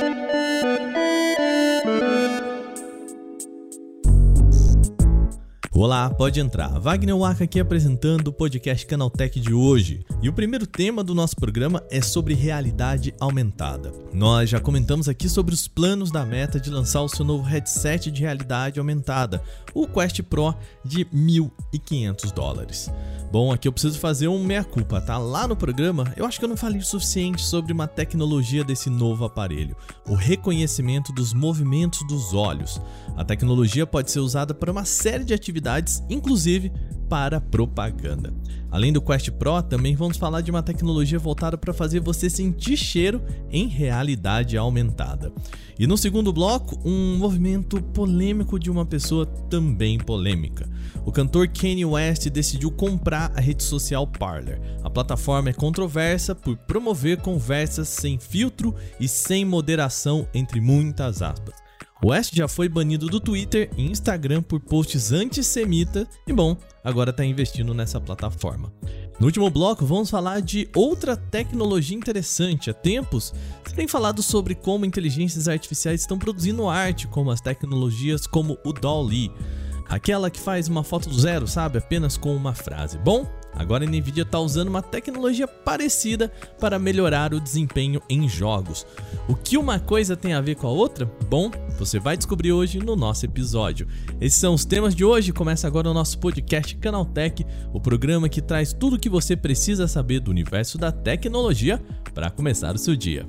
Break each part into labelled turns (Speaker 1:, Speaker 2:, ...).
Speaker 1: Música Olá, pode entrar. Wagner Waka aqui apresentando o podcast Canaltech de hoje. E o primeiro tema do nosso programa é sobre realidade aumentada. Nós já comentamos aqui sobre os planos da Meta de lançar o seu novo headset de realidade aumentada, o Quest Pro de 1.500 dólares. Bom, aqui eu preciso fazer um meia-culpa, tá? Lá no programa, eu acho que eu não falei o suficiente sobre uma tecnologia desse novo aparelho, o reconhecimento dos movimentos dos olhos. A tecnologia pode ser usada para uma série de atividades, inclusive para propaganda. Além do Quest Pro, também vamos falar de uma tecnologia voltada para fazer você sentir cheiro em realidade aumentada. E no segundo bloco, um movimento polêmico de uma pessoa também polêmica. O cantor Kanye West decidiu comprar a rede social Parler. A plataforma é controversa por promover conversas sem filtro e sem moderação, entre muitas aspas. West já foi banido do Twitter e Instagram por posts antissemitas e, bom, agora está investindo nessa plataforma. No último bloco, vamos falar de outra tecnologia interessante. Há tempos, se tem falado sobre como inteligências artificiais estão produzindo arte, como as tecnologias como o DALL-E, aquela que faz uma foto do zero, sabe, apenas com uma frase. Bom, Agora a Nvidia está usando uma tecnologia parecida para melhorar o desempenho em jogos. O que uma coisa tem a ver com a outra? Bom, você vai descobrir hoje no nosso episódio. Esses são os temas de hoje. Começa agora o nosso podcast Canaltech, o programa que traz tudo o que você precisa saber do universo da tecnologia para começar o seu dia.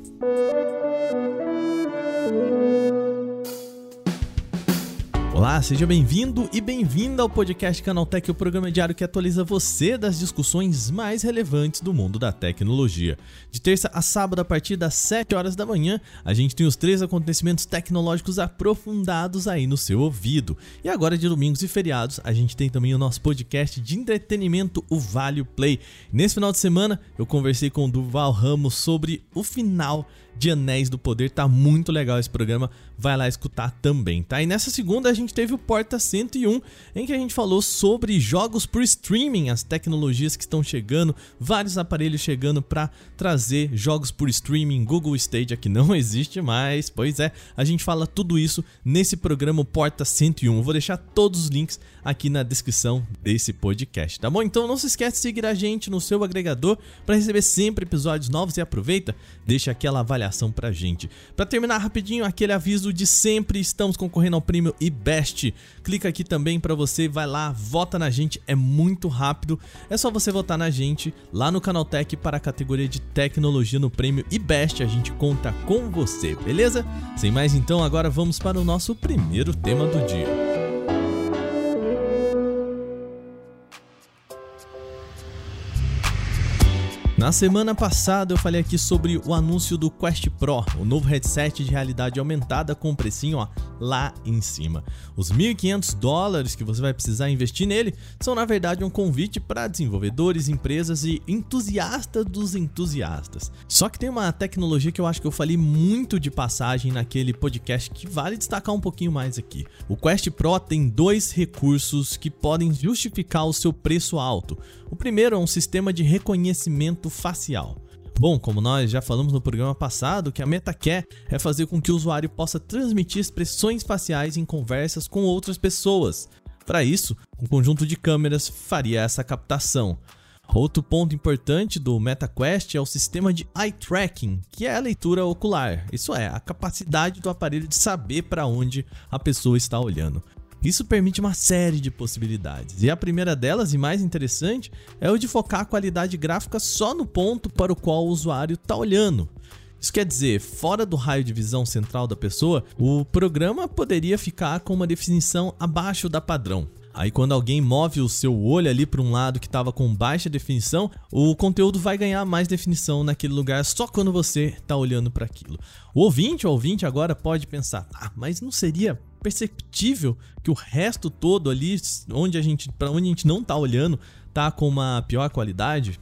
Speaker 1: Olá, seja bem-vindo e bem-vinda ao podcast Canaltech, o programa diário que atualiza você das discussões mais relevantes do mundo da tecnologia. De terça a sábado, a partir das 7 horas da manhã, a gente tem os três acontecimentos tecnológicos aprofundados aí no seu ouvido. E agora, de domingos e feriados, a gente tem também o nosso podcast de entretenimento, o Vale Play. Nesse final de semana, eu conversei com o Duval Ramos sobre o final de Anéis do Poder. Tá muito legal esse programa, vai lá escutar também, tá? E nessa segunda a gente teve o Porta 101, em que a gente falou sobre jogos por streaming, as tecnologias que estão chegando, vários aparelhos chegando para trazer jogos por streaming, Google Stadia que não existe mais. Pois é, a gente fala tudo isso nesse programa Porta 101. Eu vou deixar todos os links aqui na descrição desse podcast, tá bom? Então não se esquece de seguir a gente no seu agregador para receber sempre episódios novos e aproveita, deixa aquela avaliação pra gente. Para terminar rapidinho, aquele aviso de sempre, estamos concorrendo ao prêmio IBEST. Clica aqui também para você, vai lá, vota na gente, é muito rápido. É só você votar na gente lá no Canaltech para a categoria de tecnologia no prêmio IBEST. A gente conta com você, beleza? Sem mais então, agora vamos para o nosso primeiro tema do dia. Na semana passada eu falei aqui sobre o anúncio do Quest Pro, o novo headset de realidade aumentada com um precinho ó, lá em cima. Os 1.500 dólares que você vai precisar investir nele são na verdade um convite para desenvolvedores, empresas e entusiastas dos entusiastas. Só que tem uma tecnologia que eu acho que eu falei muito de passagem naquele podcast que vale destacar um pouquinho mais aqui. O Quest Pro tem dois recursos que podem justificar o seu preço alto. O primeiro é um sistema de reconhecimento facial. Bom, como nós já falamos no programa passado, o que a Meta quer é fazer com que o usuário possa transmitir expressões faciais em conversas com outras pessoas. Para isso, um conjunto de câmeras faria essa captação. Outro ponto importante do MetaQuest é o sistema de eye tracking, que é a leitura ocular. Isso é, a capacidade do aparelho de saber para onde a pessoa está olhando. Isso permite uma série de possibilidades, e a primeira delas, e mais interessante, é o de focar a qualidade gráfica só no ponto para o qual o usuário está olhando. Isso quer dizer, fora do raio de visão central da pessoa, o programa poderia ficar com uma definição abaixo da padrão. Aí quando alguém move o seu olho ali para um lado que estava com baixa definição, o conteúdo vai ganhar mais definição naquele lugar só quando você está olhando para aquilo. O ouvinte, o ouvinte agora pode pensar: "Ah, mas não seria perceptível que o resto todo ali, onde a gente, para onde a gente não tá olhando, tá com uma pior qualidade?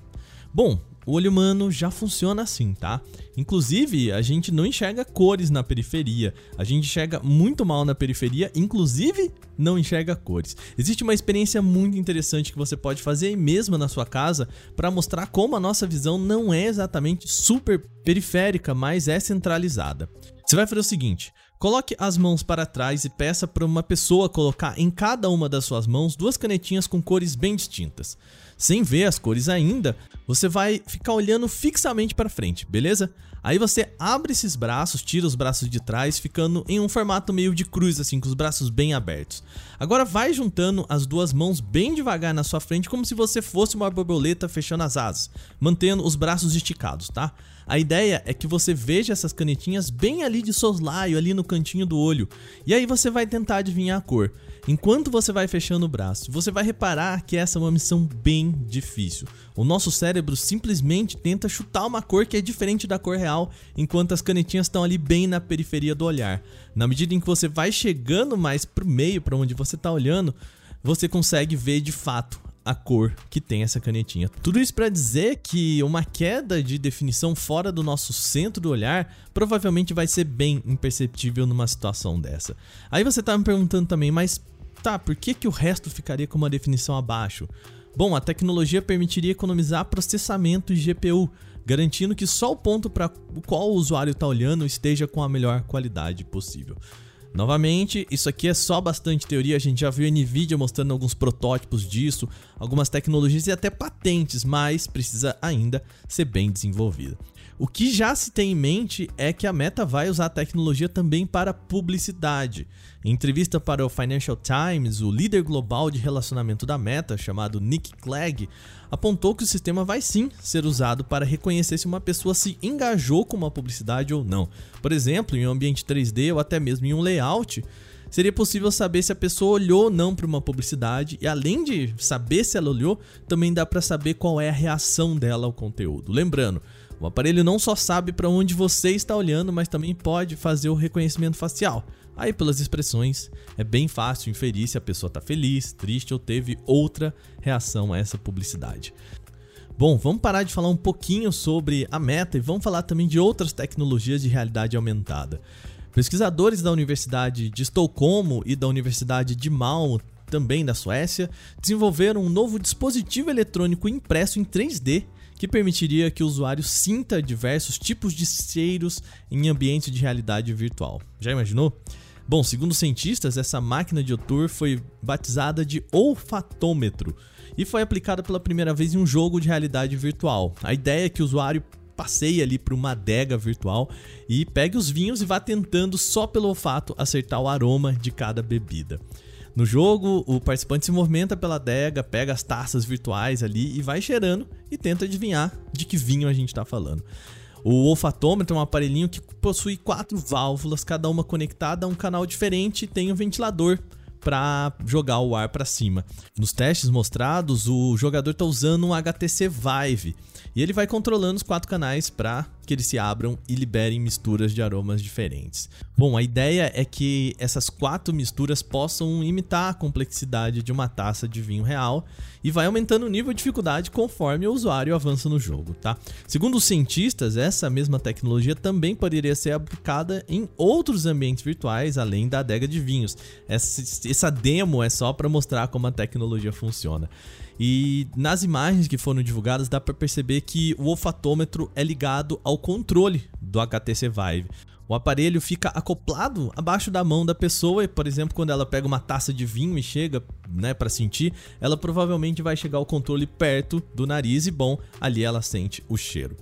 Speaker 1: Bom, o olho humano já funciona assim, tá? Inclusive, a gente não enxerga cores na periferia. A gente enxerga muito mal na periferia, inclusive não enxerga cores. Existe uma experiência muito interessante que você pode fazer mesmo na sua casa para mostrar como a nossa visão não é exatamente super periférica, mas é centralizada. Você vai fazer o seguinte: coloque as mãos para trás e peça para uma pessoa colocar em cada uma das suas mãos duas canetinhas com cores bem distintas. Sem ver as cores ainda, você vai ficar olhando fixamente para frente, beleza? Aí você abre esses braços, tira os braços de trás, ficando em um formato meio de cruz, assim, com os braços bem abertos. Agora vai juntando as duas mãos bem devagar na sua frente, como se você fosse uma borboleta fechando as asas, mantendo os braços esticados, tá? A ideia é que você veja essas canetinhas bem ali de soslaio, ali no cantinho do olho, e aí você vai tentar adivinhar a cor. Enquanto você vai fechando o braço, você vai reparar que essa é uma missão bem difícil. O nosso cérebro simplesmente tenta chutar uma cor que é diferente da cor real, enquanto as canetinhas estão ali bem na periferia do olhar. Na medida em que você vai chegando mais pro meio, para onde você está olhando, você consegue ver de fato a cor que tem essa canetinha. Tudo isso para dizer que uma queda de definição fora do nosso centro do olhar provavelmente vai ser bem imperceptível numa situação dessa. Aí você tá me perguntando também, mas tá, por que, que o resto ficaria com uma definição abaixo? Bom, a tecnologia permitiria economizar processamento de GPU, garantindo que só o ponto para o qual o usuário está olhando esteja com a melhor qualidade possível. Novamente, isso aqui é só bastante teoria, a gente já viu a Nvidia mostrando alguns protótipos disso, algumas tecnologias e até patentes, mas precisa ainda ser bem desenvolvida. O que já se tem em mente é que a Meta vai usar a tecnologia também para publicidade. Em entrevista para o Financial Times, o líder global de relacionamento da Meta, chamado Nick Clegg, apontou que o sistema vai sim ser usado para reconhecer se uma pessoa se engajou com uma publicidade ou não. Por exemplo, em um ambiente 3D ou até mesmo em um layout, seria possível saber se a pessoa olhou ou não para uma publicidade e além de saber se ela olhou, também dá para saber qual é a reação dela ao conteúdo. Lembrando, o aparelho não só sabe para onde você está olhando, mas também pode fazer o reconhecimento facial. Aí, pelas expressões, é bem fácil inferir se a pessoa está feliz, triste ou teve outra reação a essa publicidade. Bom, vamos parar de falar um pouquinho sobre a meta e vamos falar também de outras tecnologias de realidade aumentada. Pesquisadores da Universidade de Estocolmo e da Universidade de Malmo, também da Suécia, desenvolveram um novo dispositivo eletrônico impresso em 3D que permitiria que o usuário sinta diversos tipos de cheiros em ambiente de realidade virtual. Já imaginou? Bom, segundo cientistas, essa máquina de Otur foi batizada de olfatômetro e foi aplicada pela primeira vez em um jogo de realidade virtual. A ideia é que o usuário passeie ali por uma adega virtual e pegue os vinhos e vá tentando só pelo olfato acertar o aroma de cada bebida. No jogo, o participante se movimenta pela adega, pega as taças virtuais ali e vai cheirando e tenta adivinhar de que vinho a gente está falando. O olfatômetro é um aparelhinho que possui quatro válvulas, cada uma conectada a um canal diferente e tem um ventilador para jogar o ar para cima. Nos testes mostrados, o jogador está usando um HTC Vive e ele vai controlando os quatro canais para que eles se abram e liberem misturas de aromas diferentes. Bom, a ideia é que essas quatro misturas possam imitar a complexidade de uma taça de vinho real e vai aumentando o nível de dificuldade conforme o usuário avança no jogo, tá? Segundo os cientistas, essa mesma tecnologia também poderia ser aplicada em outros ambientes virtuais além da adega de vinhos. Essa, essa demo é só para mostrar como a tecnologia funciona. E nas imagens que foram divulgadas dá para perceber que o olfatômetro é ligado ao controle do HTC Vive. O aparelho fica acoplado abaixo da mão da pessoa e, por exemplo, quando ela pega uma taça de vinho e chega, né, para sentir, ela provavelmente vai chegar o controle perto do nariz e bom, ali ela sente o cheiro.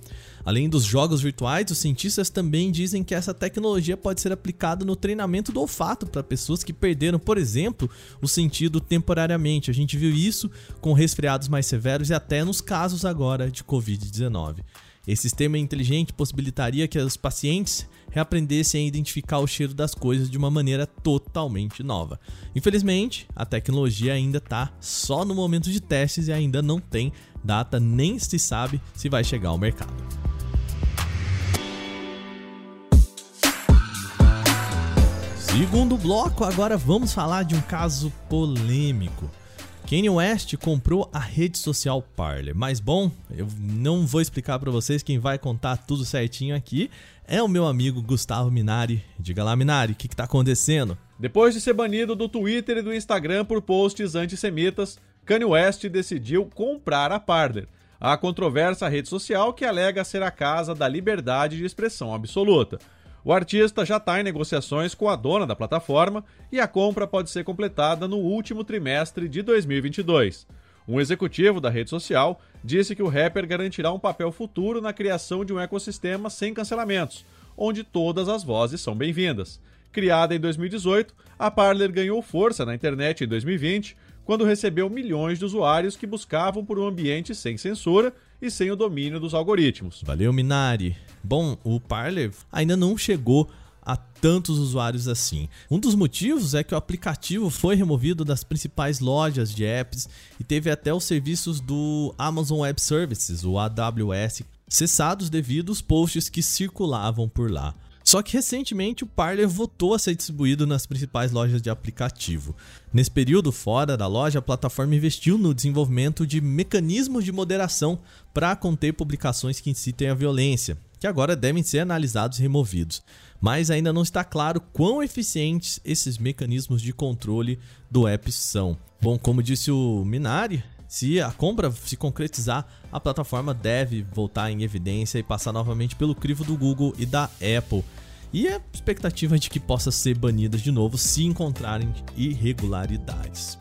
Speaker 1: Além dos jogos virtuais, os cientistas também dizem que essa tecnologia pode ser aplicada no treinamento do olfato para pessoas que perderam, por exemplo, o sentido temporariamente. A gente viu isso com resfriados mais severos e até nos casos agora de Covid-19. Esse sistema inteligente possibilitaria que os pacientes reaprendessem a identificar o cheiro das coisas de uma maneira totalmente nova. Infelizmente, a tecnologia ainda está só no momento de testes e ainda não tem data, nem se sabe se vai chegar ao mercado. Segundo bloco, agora vamos falar de um caso polêmico. Kanye West comprou a rede social Parler. Mas bom, eu não vou explicar para vocês quem vai contar tudo certinho aqui. É o meu amigo Gustavo Minari. Diga lá, Minari, o que, está acontecendo?
Speaker 2: Depois de ser banido do Twitter e do Instagram por posts antissemitas, Kanye West decidiu comprar a Parler, a controversa rede social que alega ser a casa da liberdade de expressão absoluta. O artista já está em negociações com a dona da plataforma e a compra pode ser completada no último trimestre de 2022. Um executivo da rede social disse que o rapper garantirá um papel futuro na criação de um ecossistema sem cancelamentos, onde todas as vozes são bem-vindas. Criada em 2018, a Parler ganhou força na internet em 2020, quando recebeu milhões de usuários que buscavam por um ambiente sem censura e sem o domínio dos algoritmos.
Speaker 1: Valeu, Minari. Bom, o Parler ainda não chegou a tantos usuários assim. Um dos motivos é que o aplicativo foi removido das principais lojas de apps e teve até os serviços do Amazon Web Services, o AWS, cessados devido aos posts que circulavam por lá. Só que recentemente o Parler voltou a ser distribuído nas principais lojas de aplicativo. Nesse período fora da loja, a plataforma investiu no desenvolvimento de mecanismos de moderação para conter publicações que incitem a violência, que agora devem ser analisados e removidos. Mas ainda não está claro quão eficientes esses mecanismos de controle do app são. Bom, como disse o Minari, se a compra se concretizar, a plataforma deve voltar em evidência e passar novamente pelo crivo do Google e da Apple. E a expectativa é de que possa ser banida de novo se encontrarem irregularidades.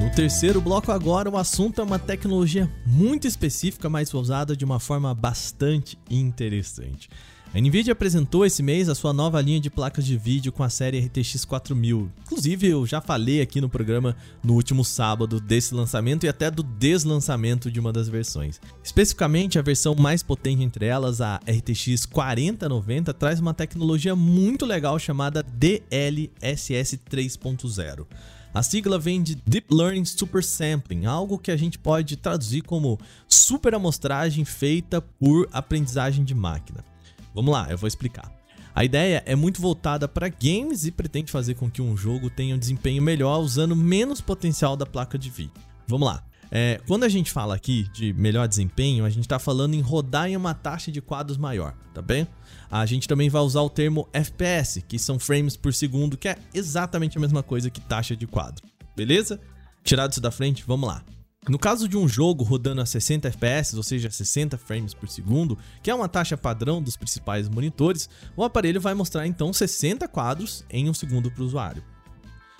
Speaker 1: No terceiro bloco agora, o assunto é uma tecnologia muito específica, mas usada de uma forma bastante interessante. A Nvidia apresentou esse mês a sua nova linha de placas de vídeo com a série RTX 4000. Inclusive, eu já falei aqui no programa no último sábado desse lançamento e até do deslançamento de uma das versões. Especificamente, a versão mais potente entre elas, a RTX 4090, traz uma tecnologia muito legal chamada DLSS 3.0. A sigla vem de Deep Learning Super Sampling, algo que a gente pode traduzir como super amostragem feita por aprendizagem de máquina. Vamos lá, eu vou explicar. A ideia é muito voltada para games e pretende fazer com que um jogo tenha um desempenho melhor usando menos potencial da placa de vídeo. Vamos lá. É, quando a gente fala aqui de melhor desempenho, a gente está falando em rodar em uma taxa de quadros maior, tá bem? A gente também vai usar o termo FPS, que são frames por segundo, que é exatamente a mesma coisa que taxa de quadro, beleza? Tirado isso da frente, vamos lá. No caso de um jogo rodando a 60 FPS, ou seja, 60 frames por segundo, que é uma taxa padrão dos principais monitores, o aparelho vai mostrar então 60 quadros em um segundo para o usuário.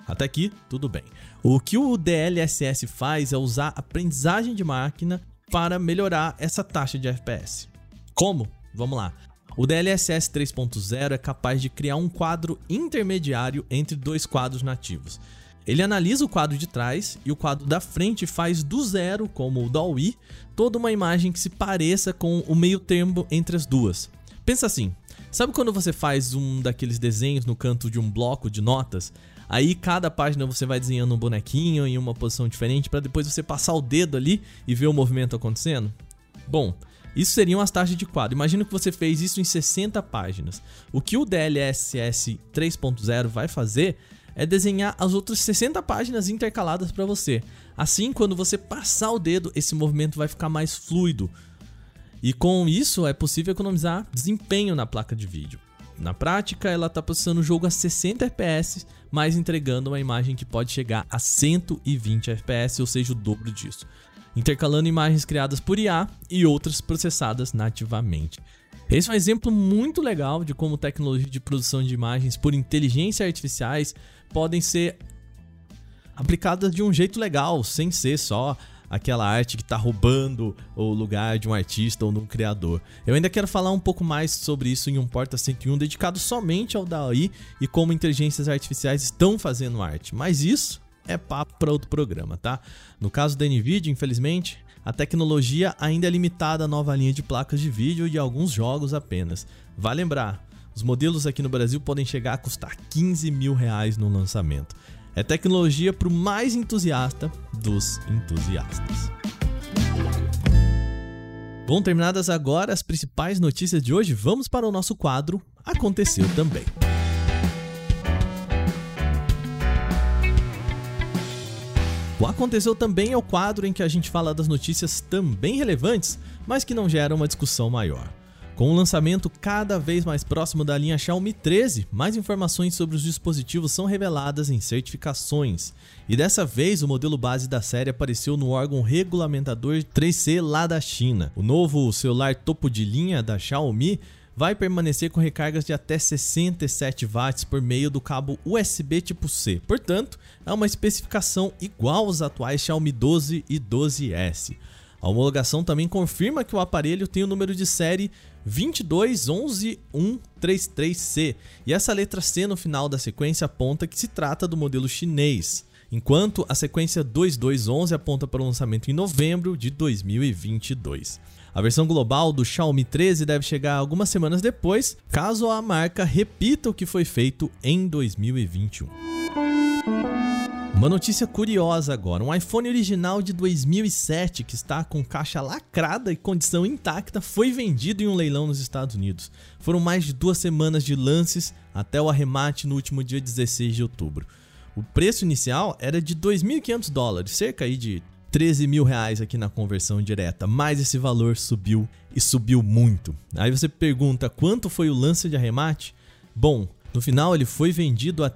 Speaker 1: Até aqui, tudo bem. O que o DLSS faz é usar aprendizagem de máquina para melhorar essa taxa de FPS. Como? Vamos lá. O DLSS 3.0 é capaz de criar um quadro intermediário entre dois quadros nativos. Ele analisa o quadro de trás e o quadro da frente faz do zero, como o DALL-E, toda uma imagem que se pareça com o meio termo entre as duas. Pensa assim, sabe quando você faz um daqueles desenhos no canto de um bloco de notas? Aí cada página você vai desenhando um bonequinho em uma posição diferente para depois você passar o dedo ali e ver o movimento acontecendo? Bom, isso seriam as taxas de quadro. Imagina que você fez isso em 60 páginas. O que o DLSS 3.0 vai fazer é desenhar as outras 60 páginas intercaladas para você. Assim, quando você passar o dedo, esse movimento vai ficar mais fluido. E com isso é possível economizar desempenho na placa de vídeo. Na prática, ela está processando o jogo a 60 FPS, mas entregando uma imagem que pode chegar a 120 FPS, ou seja, o dobro disso. Intercalando imagens criadas por IA e outras processadas nativamente. Esse é um exemplo muito legal de como tecnologia de produção de imagens por inteligência artificiais podem ser aplicadas de um jeito legal, sem ser só aquela arte que está roubando o lugar de um artista ou de um criador. Eu ainda quero falar um pouco mais sobre isso em um Porta 101 dedicado somente ao DAI e como inteligências artificiais estão fazendo arte. Mas isso é papo para outro programa, tá? No caso da Nvidia, infelizmente, a tecnologia ainda é limitada à nova linha de placas de vídeo e alguns jogos apenas. Vale lembrar, os modelos aqui no Brasil podem chegar a custar 15 mil reais no lançamento. É tecnologia para o mais entusiasta dos entusiastas. Bom, terminadas agora as principais notícias de hoje, vamos para o nosso quadro Aconteceu Também. O Aconteceu Também é o quadro em que a gente fala das notícias também relevantes, mas que não geram uma discussão maior. Com o lançamento cada vez mais próximo da linha Xiaomi 13, mais informações sobre os dispositivos são reveladas em certificações. E dessa vez, o modelo base da série apareceu no órgão regulamentador 3C lá da China. O novo celular topo de linha da Xiaomi vai permanecer com recargas de até 67 watts por meio do cabo USB tipo C. Portanto, é uma especificação igual aos atuais Xiaomi 12 e 12S. A homologação também confirma que o aparelho tem o número de série 2211133C e essa letra C no final da sequência aponta que se trata do modelo chinês, enquanto a sequência 2211 aponta para o lançamento em novembro de 2022. A versão global do Xiaomi 13 deve chegar algumas semanas depois, caso a marca repita o que foi feito em 2021. Uma notícia curiosa agora: um iPhone original de 2007 que está com caixa lacrada e condição intacta foi vendido em um leilão nos Estados Unidos. Foram mais de duas semanas de lances até o arremate no último dia 16 de outubro. O preço inicial era de 2.500 dólares, cerca aí de 13 mil reais aqui na conversão direta, mas esse valor subiu e subiu muito. Aí você pergunta quanto foi o lance de arremate? Bom, no final ele foi vendido a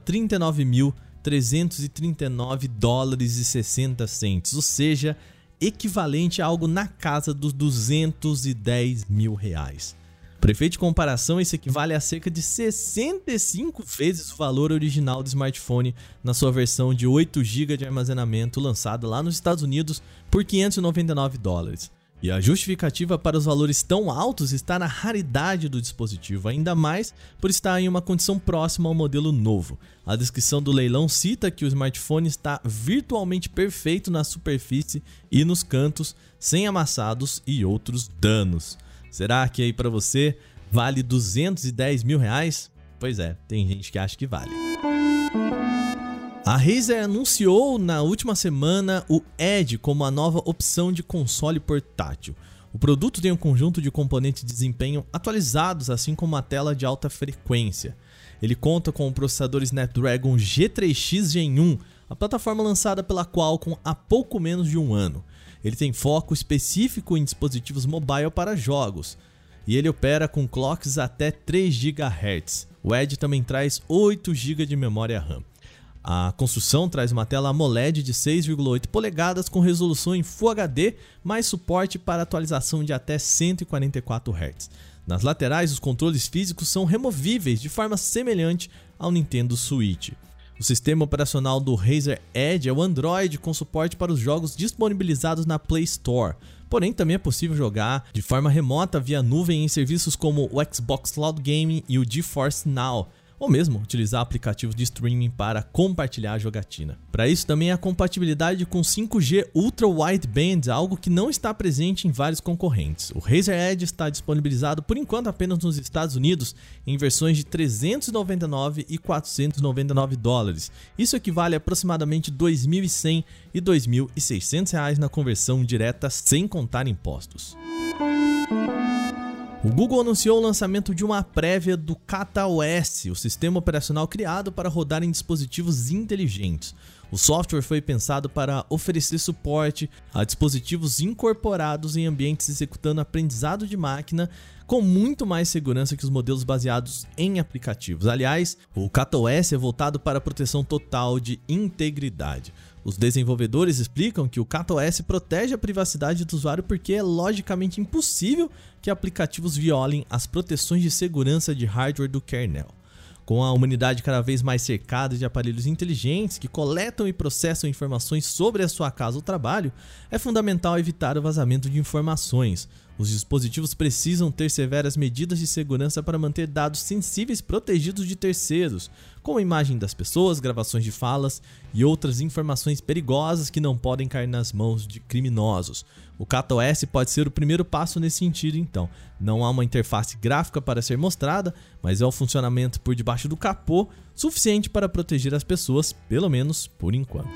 Speaker 1: 39.339 dólares e 60 centes, ou seja, equivalente a algo na casa dos 210 mil reais. Para efeito de comparação, isso equivale a cerca de 65 vezes o valor original do smartphone na sua versão de 8 GB de armazenamento lançada lá nos Estados Unidos por 599 dólares. E a justificativa para os valores tão altos está na raridade do dispositivo, ainda mais por estar em uma condição próxima ao modelo novo. A descrição do leilão cita que o smartphone está virtualmente perfeito na superfície e nos cantos, sem amassados e outros danos. Será que aí para você vale 210 mil reais? Pois é, tem gente que acha que vale. A Razer anunciou na última semana o Edge como a nova opção de console portátil. O produto tem um conjunto de componentes de desempenho atualizados, assim como uma tela de alta frequência. Ele conta com o processador Snapdragon G3X Gen 1, a plataforma lançada pela Qualcomm há pouco menos de um ano. Ele tem foco específico em dispositivos mobile para jogos e ele opera com clocks até 3 GHz. O Edge também traz 8 GB de memória RAM. A construção traz uma tela AMOLED de 6,8 polegadas com resolução em Full HD, mais suporte para atualização de até 144 Hz. Nas laterais, os controles físicos são removíveis de forma semelhante ao Nintendo Switch. O sistema operacional do Razer Edge é o Android com suporte para os jogos disponibilizados na Play Store. Porém, também é possível jogar de forma remota via nuvem em serviços como o Xbox Cloud Gaming e o GeForce Now ou mesmo utilizar aplicativos de streaming para compartilhar a jogatina. Para isso também a compatibilidade com 5G Ultra Wideband, algo que não está presente em vários concorrentes. O Razer Edge está disponibilizado por enquanto apenas nos Estados Unidos em versões de 399 e 499 dólares. Isso equivale a aproximadamente 2.100 e 2.600 reais na conversão direta sem contar impostos. O Google anunciou o lançamento de uma prévia do KataOS, o sistema operacional criado para rodar em dispositivos inteligentes. O software foi pensado para oferecer suporte a dispositivos incorporados em ambientes executando aprendizado de máquina com muito mais segurança que os modelos baseados em aplicativos. Aliás, o KataOS é voltado para a proteção total de integridade. Os desenvolvedores explicam que o CatOS protege a privacidade do usuário porque é logicamente impossível que aplicativos violem as proteções de segurança de hardware do kernel. Com a humanidade cada vez mais cercada de aparelhos inteligentes que coletam e processam informações sobre a sua casa ou trabalho, é fundamental evitar o vazamento de informações. Os dispositivos precisam ter severas medidas de segurança para manter dados sensíveis protegidos de terceiros, como a imagem das pessoas, gravações de falas e outras informações perigosas que não podem cair nas mãos de criminosos. O CatOS pode ser o primeiro passo nesse sentido, então. Não há uma interface gráfica para ser mostrada, mas é o funcionamento por debaixo do capô suficiente para proteger as pessoas, pelo menos por enquanto.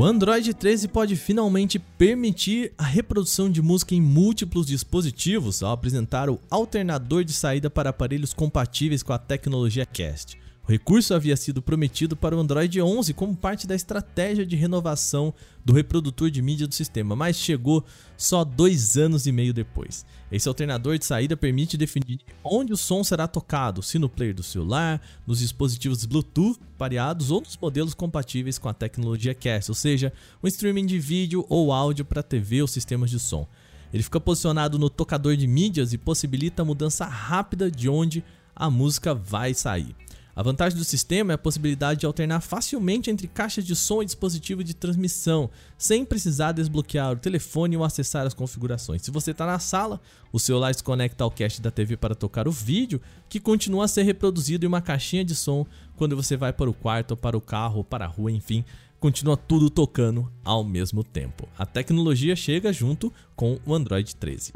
Speaker 1: O Android 13 pode finalmente permitir a reprodução de música em múltiplos dispositivos ao apresentar o alternador de saída para aparelhos compatíveis com a tecnologia Cast. O recurso havia sido prometido para o Android 11 como parte da estratégia de renovação do reprodutor de mídia do sistema, mas chegou só dois anos e meio depois. Esse alternador de saída permite definir onde o som será tocado, se no player do celular, nos dispositivos Bluetooth pareados ou nos modelos compatíveis com a tecnologia Cast, ou seja, um streaming de vídeo ou áudio para TV ou sistemas de som. Ele fica posicionado no tocador de mídias e possibilita a mudança rápida de onde a música vai sair. A vantagem do sistema é a possibilidade de alternar facilmente entre caixas de som e dispositivo de transmissão, sem precisar desbloquear o telefone ou acessar as configurações. Se você está na sala, o celular se conecta ao cast da TV para tocar o vídeo, que continua a ser reproduzido em uma caixinha de som quando você vai para o quarto, para o carro, para a rua, enfim, continua tudo tocando ao mesmo tempo. A tecnologia chega junto com o Android 13.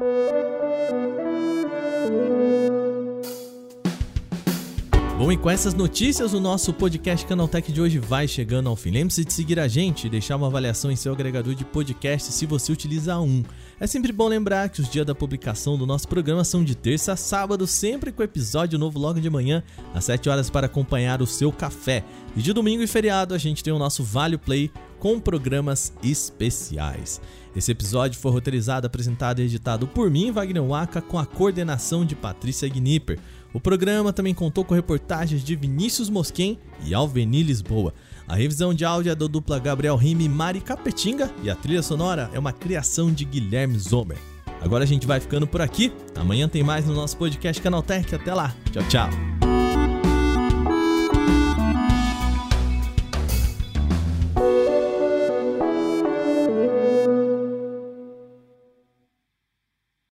Speaker 1: Bom, e com essas notícias, o nosso podcast Canaltech de hoje vai chegando ao fim. Lembre-se de seguir a gente e deixar uma avaliação em seu agregador de podcast se você utiliza um. É sempre bom lembrar que os dias da publicação do nosso programa são de terça a sábado, sempre com episódio novo logo de manhã, às 7 horas para acompanhar o seu café. E de domingo e feriado a gente tem o nosso Vale Play com programas especiais. Esse episódio foi roteirizado, apresentado e editado por mim, Wagner Waka, com a coordenação de Patrícia Gnipper. O programa também contou com reportagens de Vinícius Mosquen e Alveni Lisboa. A revisão de áudio é da dupla Gabriel Rime e Mari Capetinga e a trilha sonora é uma criação de Guilherme Zomer. Agora a gente vai ficando por aqui. Amanhã tem mais no nosso podcast Canaltech. Até lá. Tchau, tchau.